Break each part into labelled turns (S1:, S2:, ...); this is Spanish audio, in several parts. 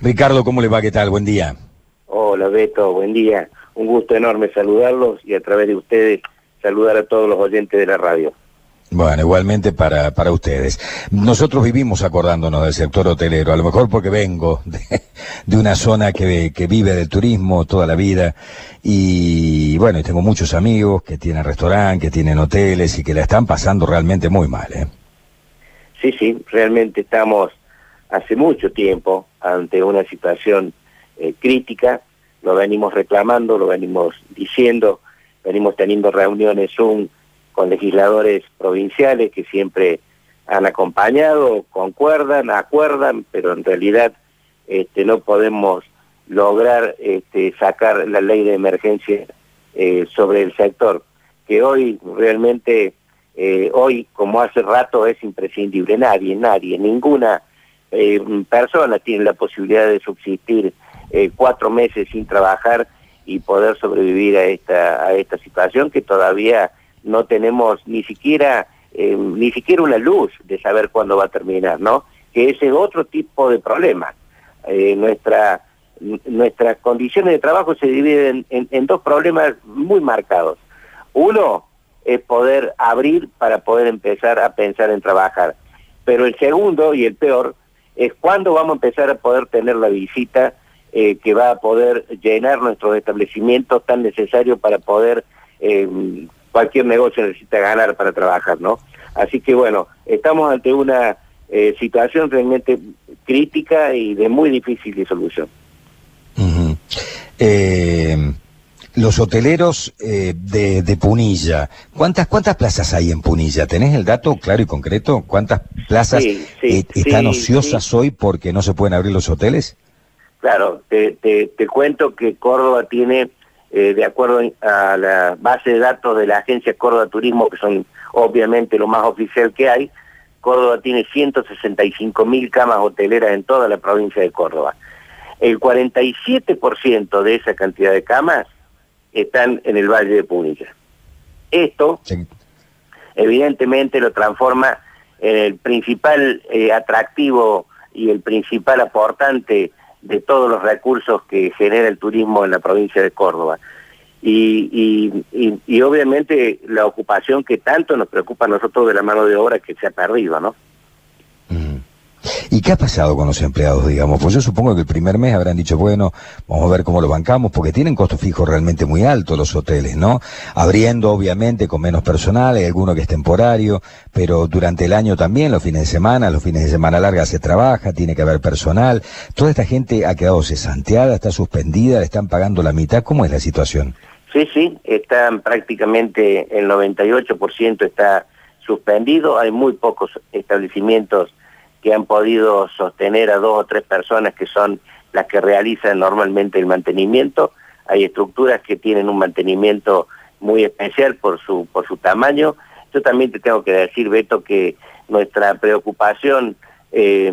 S1: Ricardo, ¿cómo le va? ¿Qué tal? Buen día.
S2: Hola Beto, buen día. Un gusto enorme saludarlos y a través de ustedes saludar a todos los oyentes de la radio.
S1: Bueno, igualmente para, para ustedes. Nosotros vivimos acordándonos del sector hotelero, a lo mejor porque vengo de, de una zona que, que, vive del turismo toda la vida y bueno, tengo muchos amigos que tienen restaurantes, que tienen hoteles y que la están pasando realmente muy mal. ¿eh?
S2: Sí, sí, realmente estamos hace mucho tiempo ante una situación eh, crítica, lo venimos reclamando, lo venimos diciendo, venimos teniendo reuniones con legisladores provinciales que siempre han acompañado, concuerdan, acuerdan, pero en realidad este, no podemos lograr este, sacar la ley de emergencia eh, sobre el sector, que hoy realmente, eh, hoy como hace rato es imprescindible, nadie, nadie, ninguna eh, persona tiene la posibilidad de subsistir eh, cuatro meses sin trabajar y poder sobrevivir a esta, a esta situación que todavía no tenemos ni siquiera, eh, ni siquiera una luz de saber cuándo va a terminar, ¿no? Que ese es otro tipo de problema. Eh, nuestra, nuestras condiciones de trabajo se dividen en, en dos problemas muy marcados. Uno es poder abrir para poder empezar a pensar en trabajar. Pero el segundo y el peor es cuándo vamos a empezar a poder tener la visita eh, que va a poder llenar nuestros establecimientos tan necesarios para poder eh, cualquier negocio necesita ganar para trabajar, ¿no? Así que bueno, estamos ante una eh, situación realmente crítica y de muy difícil disolución.
S1: Uh -huh. Los hoteleros eh, de, de, Punilla, ¿cuántas cuántas plazas hay en Punilla? ¿Tenés el dato claro y concreto? ¿Cuántas plazas
S2: Sí, sí,
S1: eh, están
S2: sí,
S1: ociosas hoy porque no se pueden abrir los hoteles?
S2: Claro, te, te, te cuento que Córdoba tiene, eh, de acuerdo a la base de datos de la agencia Córdoba Turismo, que son obviamente lo más oficial que hay, Córdoba tiene 165 mil camas hoteleras en toda la provincia de Córdoba. El 47% de esa cantidad de camas están en el Valle de Punilla. Esto,
S1: Sí.
S2: evidentemente, lo transforma en el principal eh, atractivo y el principal aportante de todos los recursos que genera el turismo en la provincia de Córdoba. Y, y, y, y obviamente la ocupación que tanto nos preocupa a nosotros de la mano de obra que se ha perdido, ¿no?
S1: ¿Y qué ha pasado con los empleados, digamos? Pues yo supongo que el primer mes habrán dicho, bueno, vamos a ver cómo lo bancamos, porque tienen costos fijos realmente muy altos los hoteles, ¿no? Abriendo, obviamente, con menos personal, hay alguno que es temporario, pero durante el año también, los fines de semana, los fines de semana larga se trabaja, tiene que haber personal. Toda esta gente ha quedado cesanteada, está suspendida, le están pagando la mitad. ¿Cómo es la situación?
S2: Sí, sí, están prácticamente el 98% está suspendido, hay muy pocos establecimientos que han podido sostener a dos o tres personas que son las que realizan normalmente el mantenimiento. Hay estructuras que tienen un mantenimiento muy especial por su, por su tamaño. Yo también te tengo que decir, Beto, que nuestra preocupación eh,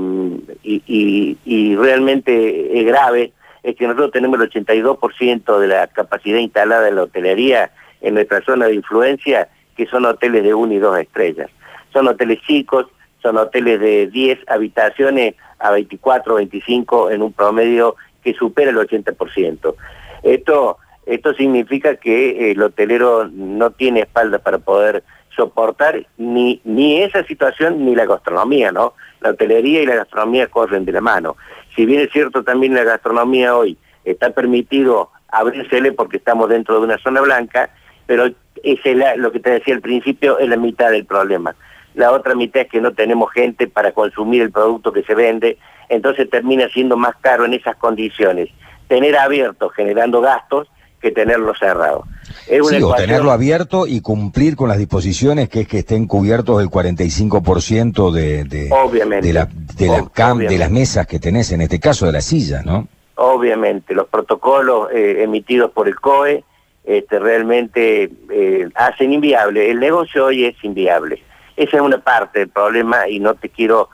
S2: y, y, realmente es grave es que nosotros tenemos el 82% de la capacidad instalada en la hotelería en nuestra zona de influencia, que son hoteles de 1 y 2 estrellas. Son hoteles chicos, son hoteles de 10 habitaciones a 24 o 25 en un promedio que supera el 80%. Esto, esto significa que el hotelero no tiene espalda para poder soportar ni, ni esa situación ni la gastronomía, ¿no? La hotelería y la gastronomía corren de la mano. Si bien es cierto también la gastronomía hoy está permitido abrírsele porque estamos dentro de una zona blanca, pero es la, lo que te decía al principio, es la mitad del problema la otra mitad es que no tenemos gente para consumir el producto que se vende, entonces termina siendo más caro en esas condiciones tener abierto generando gastos que tenerlo cerrado.
S1: Es una sí, ecuación... o tenerlo abierto y cumplir con las disposiciones que es que estén cubiertos el 45% de, de,
S2: Obviamente.
S1: de, la, de, la cam, de las mesas que tenés, en este caso de las sillas, ¿no?
S2: Obviamente, los protocolos eh, emitidos por el COE este, realmente eh, hacen inviable, el negocio hoy es inviable. Esa es una parte del problema y no te quiero,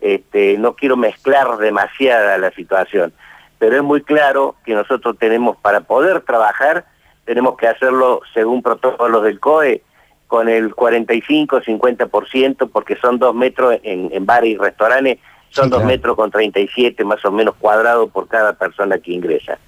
S2: este, no quiero mezclar demasiada la situación, pero es muy claro que nosotros tenemos para poder trabajar, tenemos que hacerlo según protocolos del COE, con el 45-50%, porque son dos metros en, en bares y restaurantes, son dos metros con 37 más o menos cuadrados por cada persona que ingresa.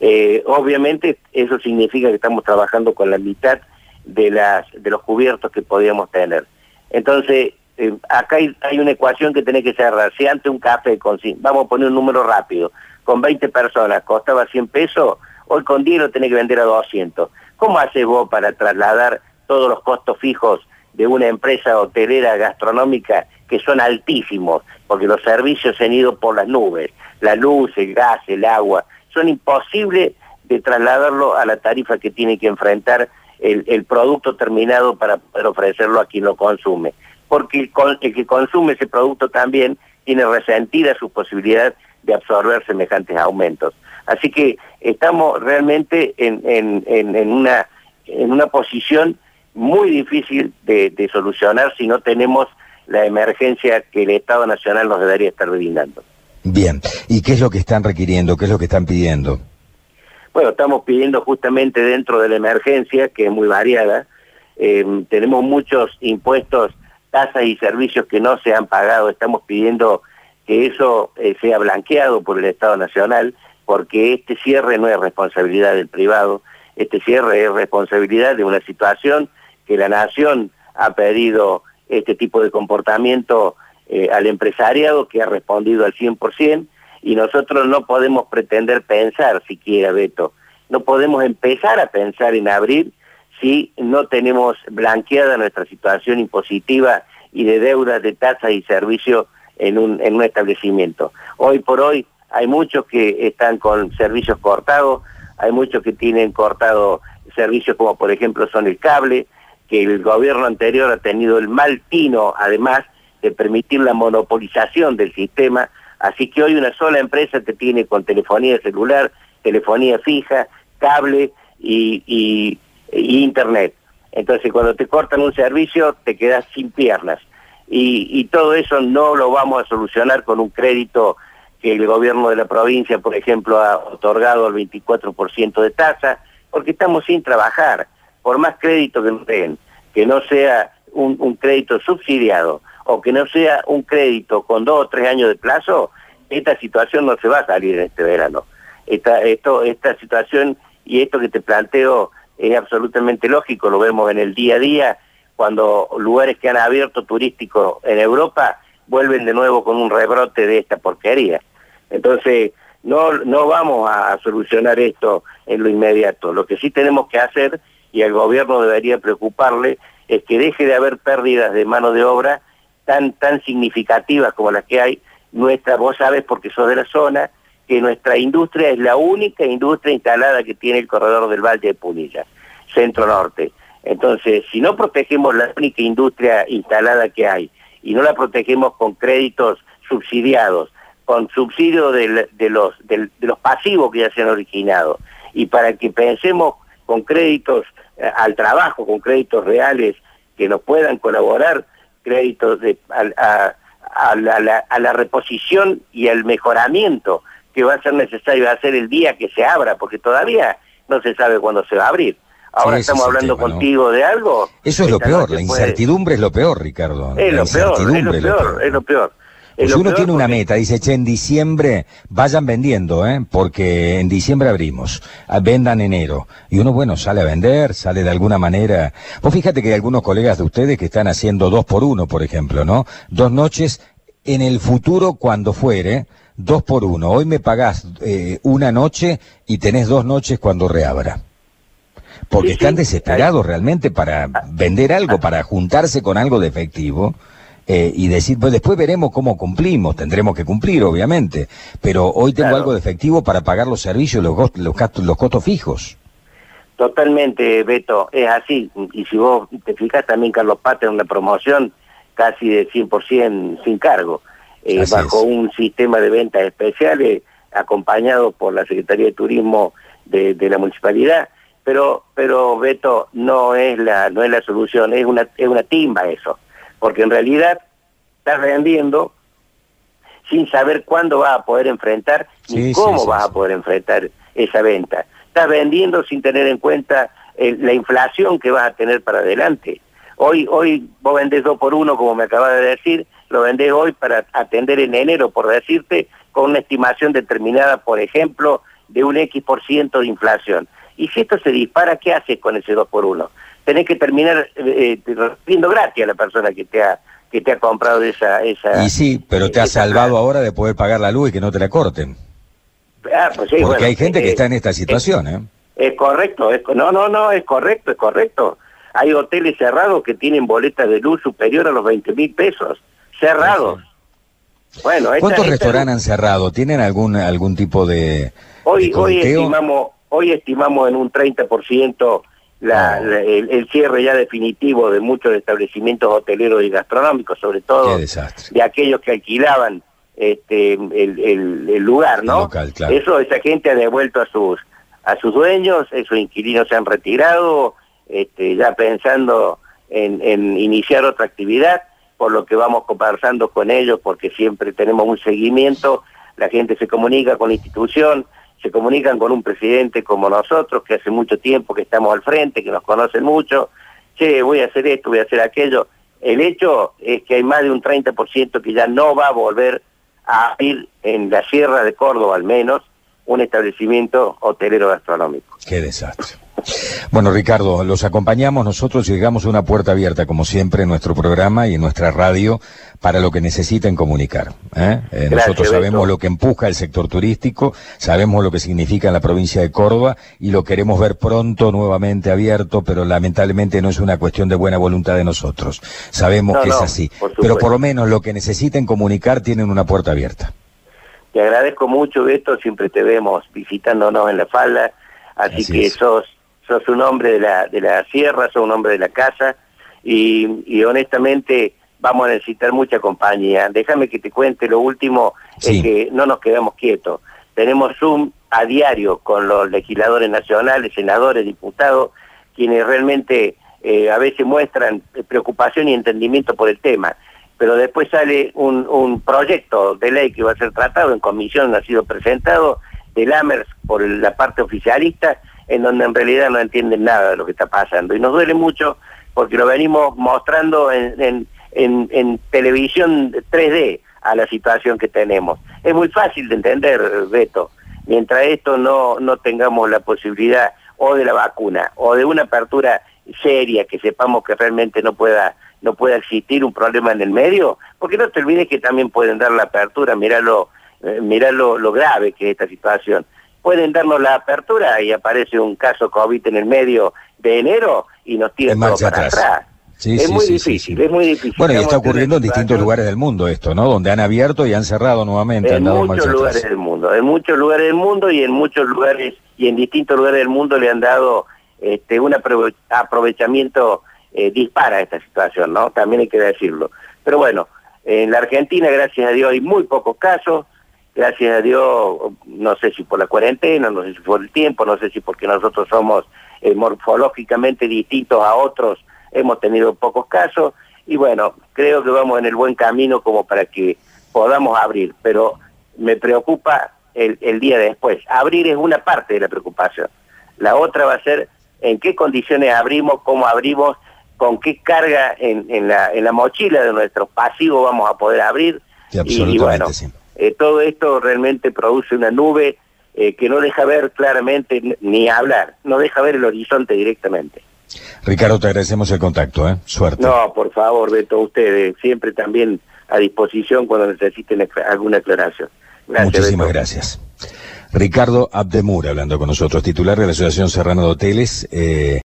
S2: Eh, obviamente eso significa que estamos trabajando con la mitad de, las, de los cubiertos que podíamos tener. Entonces, eh, acá hay, una ecuación que tiene que cerrar. Si antes un café con, vamos a poner un número rápido, con 20 personas costaba 100 pesos, hoy con 10 lo tenés que vender a 200. ¿Cómo haces vos para trasladar todos los costos fijos de una empresa hotelera gastronómica que son altísimos, porque los servicios se han ido por las nubes, la luz, el gas, el agua, son imposibles de trasladarlo a la tarifa que tiene que enfrentar el, producto terminado para poder ofrecerlo a quien lo consume. Porque el, que consume ese producto también tiene resentida su posibilidad de absorber semejantes aumentos. Así que estamos realmente en, una, en una posición muy difícil de, solucionar si no tenemos la emergencia que el Estado Nacional nos debería estar brindando.
S1: Bien, ¿y qué es lo que están requiriendo? ¿Qué es lo que están pidiendo?
S2: Bueno, estamos pidiendo justamente dentro de la emergencia, que es muy variada, eh, tenemos muchos impuestos, tasas y servicios que no se han pagado, estamos pidiendo que eso eh, sea blanqueado por el Estado Nacional, porque este cierre no es responsabilidad del privado, este cierre es responsabilidad de una situación que la nación ha pedido este tipo de comportamiento eh, al empresariado que ha respondido al 100% y nosotros no podemos pretender pensar siquiera, Beto, no podemos empezar a pensar en abrir si no tenemos blanqueada nuestra situación impositiva y de deudas de tasas y servicios en un, en un establecimiento. Hoy por hoy hay muchos que están con servicios cortados, hay muchos que tienen cortado servicios como por ejemplo son el cable, que el gobierno anterior ha tenido el mal tino, además, de permitir la monopolización del sistema, así que hoy una sola empresa que tiene con telefonía celular, telefonía fija, cable y, internet. Entonces cuando te cortan un servicio te quedas sin piernas. Y, y, todo eso no lo vamos a solucionar con un crédito que el gobierno de la provincia, por ejemplo, ha otorgado al 24% de tasa, porque estamos sin trabajar por más crédito que nos den, que no sea un, crédito subsidiado o que no sea un crédito con dos o tres años de plazo, esta situación no se va a salir en este verano. Esta, esto, esta situación y esto que te planteo es absolutamente lógico, lo vemos en el día a día, cuando lugares que han abierto turísticos en Europa vuelven de nuevo con un rebrote de esta porquería. Entonces, no, no vamos a solucionar esto en lo inmediato. Lo que sí tenemos que hacer y al gobierno debería preocuparle es que deje de haber pérdidas de mano de obra tan, tan significativas como las que hay. Nuestra, vos sabes porque sos de la zona, que nuestra industria es la única industria instalada que tiene el corredor del Valle de Punilla, centro-norte. Entonces, si no protegemos la única industria instalada que hay y no la protegemos con créditos subsidiados, con subsidio de, los, de los pasivos que ya se han originado, y para que pensemos con créditos eh, al trabajo, con créditos reales que nos puedan colaborar, créditos de, a, la, reposición y al mejoramiento que va a ser necesario hacer el día que se abra, porque todavía no se sabe cuándo se va a abrir. Ahora estamos hablando contigo de algo.
S1: Eso es lo peor, la incertidumbre es lo peor, Ricardo.
S2: Es lo peor, es lo peor, es lo peor.
S1: Si uno tiene una meta, dice, che, en diciembre vayan vendiendo, ¿eh? porque en diciembre abrimos, ah, vendan enero. Y uno, bueno, sale a vender, sale de alguna manera. Vos fíjate que hay algunos colegas de ustedes que están haciendo dos por uno, por ejemplo, ¿no? Dos noches en el futuro, cuando fuere, dos por uno. Hoy me pagás eh, una noche y tenés dos noches cuando reabra. Porque están desesperados realmente para vender algo, para juntarse con algo de efectivo. Eh, y decir, pues después veremos cómo cumplimos, tendremos que cumplir, obviamente, pero hoy tengo algo de efectivo para pagar los servicios, los, los, los costos fijos.
S2: Totalmente, Beto, es así. Y si vos te fijas, también Carlos Pate en una promoción casi de 100% sin cargo, eh, bajo un sistema de ventas especiales acompañado por la Secretaría de Turismo de, de, la municipalidad. Pero, pero Beto, no es la, no es la solución, es una, es una timba eso porque en realidad estás vendiendo sin saber cuándo vas a poder enfrentar ni cómo vas a poder enfrentar esa venta. Estás vendiendo sin tener en cuenta eh, la inflación que vas a tener para adelante. Hoy, hoy vos vendés dos por uno, como me acabas de decir, lo vendés hoy para atender en enero, por decirte, con una estimación determinada, por ejemplo, de un X por ciento de inflación. Y si esto se dispara, ¿qué haces con ese 2 por 1? Tenés que terminar eh, eh gratis a la persona que te ha que te ha comprado esa... esa
S1: y sí, pero te ha salvado ahora de poder pagar la luz y que no te la corten. Ah, pues Porque hay gente que eh, está en esta situación, ¿eh?
S2: Es correcto, es, no, no, no, es correcto, es correcto. Hay hoteles cerrados que tienen boletas de luz superior a los 20 mil pesos, cerrados.
S1: Bueno, ¿Cuántos restaurantes han cerrado? ¿Tienen algún algún tipo de,
S2: hoy hoy estimamos hoy estimamos en un 30% la, el, cierre ya definitivo de muchos establecimientos hoteleros y gastronómicos, sobre todo de aquellos que alquilaban este, el, lugar, ¿no? Eso esa gente ha devuelto a sus a sus dueños, esos inquilinos se han retirado, este, ya pensando en, en iniciar otra actividad, por lo que vamos conversando con ellos, porque siempre tenemos un seguimiento, la gente se comunica con la institución, se comunican con un presidente como nosotros, que hace mucho tiempo que estamos al frente, que nos conocen mucho, che, voy a hacer esto, voy a hacer aquello. El hecho es que hay más de un 30% que ya no va a volver a ir en la Sierra de Córdoba al menos un establecimiento hotelero gastronómico.
S1: Qué desastre. Bueno, Ricardo, los acompañamos nosotros y llegamos a una puerta abierta, como siempre, en nuestro programa y en nuestra radio para lo que necesiten comunicar. ¿eh? Eh, nosotros sabemos lo que empuja el sector turístico, sabemos lo que significa en la provincia de Córdoba y lo queremos ver pronto nuevamente abierto, pero lamentablemente no es una cuestión de buena voluntad de nosotros. Sabemos que es así. pero por lo menos lo que necesiten comunicar tienen una puerta abierta.
S2: Te agradezco mucho, Beto, siempre te vemos visitándonos en la falda, así, que sos sos un hombre de la, de la sierra, sos un hombre de la casa y, honestamente vamos a necesitar mucha compañía. Déjame que te cuente lo último, es que no nos quedamos quietos. Tenemos Zoom a diario con los legisladores nacionales, senadores, diputados, quienes realmente eh, a veces muestran preocupación y entendimiento por el tema. Pero después sale un, un proyecto de ley que va a ser tratado en comisión, ha sido presentado, del AMERS por la parte oficialista, en donde en realidad no entienden nada de lo que está pasando. Y nos duele mucho porque lo venimos mostrando en, en, televisión 3D a la situación que tenemos. Es muy fácil de entender, Beto, mientras esto no, no tengamos la posibilidad o de la vacuna o de una apertura seria que sepamos que realmente no pueda no pueda existir un problema en el medio, porque no te olvides que también pueden dar la apertura, mirá lo, eh, lo, lo grave que es esta situación pueden darnos la apertura y aparece un caso COVID en el medio de enero y nos tiran todo para atrás. Es muy difícil, es muy difícil.
S1: Bueno, y está ocurriendo en distintos lugares del mundo esto, ¿no? Donde han abierto y han cerrado nuevamente.
S2: En muchos lugares del mundo, en muchos lugares del mundo y en muchos lugares y en distintos lugares del mundo le han dado este, un aprovechamiento eh, dispara a esta situación, ¿no? También hay que decirlo. Pero bueno, en la Argentina, gracias a Dios, hay muy pocos casos gracias a Dios, no sé si por la cuarentena, no sé si por el tiempo, no sé si porque nosotros somos eh, morfológicamente distintos a otros, hemos tenido pocos casos y bueno, creo que vamos en el buen camino como para que podamos abrir, pero me preocupa el, el día después. Abrir es una parte de la preocupación. La otra va a ser en qué condiciones abrimos, cómo abrimos, con qué carga en, en, la, en la mochila de nuestros pasivos vamos a poder abrir. y, bueno, eh, todo esto realmente produce una nube eh, que no deja ver claramente ni hablar, no deja ver el horizonte directamente.
S1: Ricardo, te agradecemos el contacto, ¿eh? Suerte.
S2: No, por favor, Beto, ustedes siempre también a disposición cuando necesiten alguna aclaración.
S1: Muchísimas gracias. Ricardo Abdemur hablando con nosotros, titular de la Asociación Serrano de Hoteles. Eh,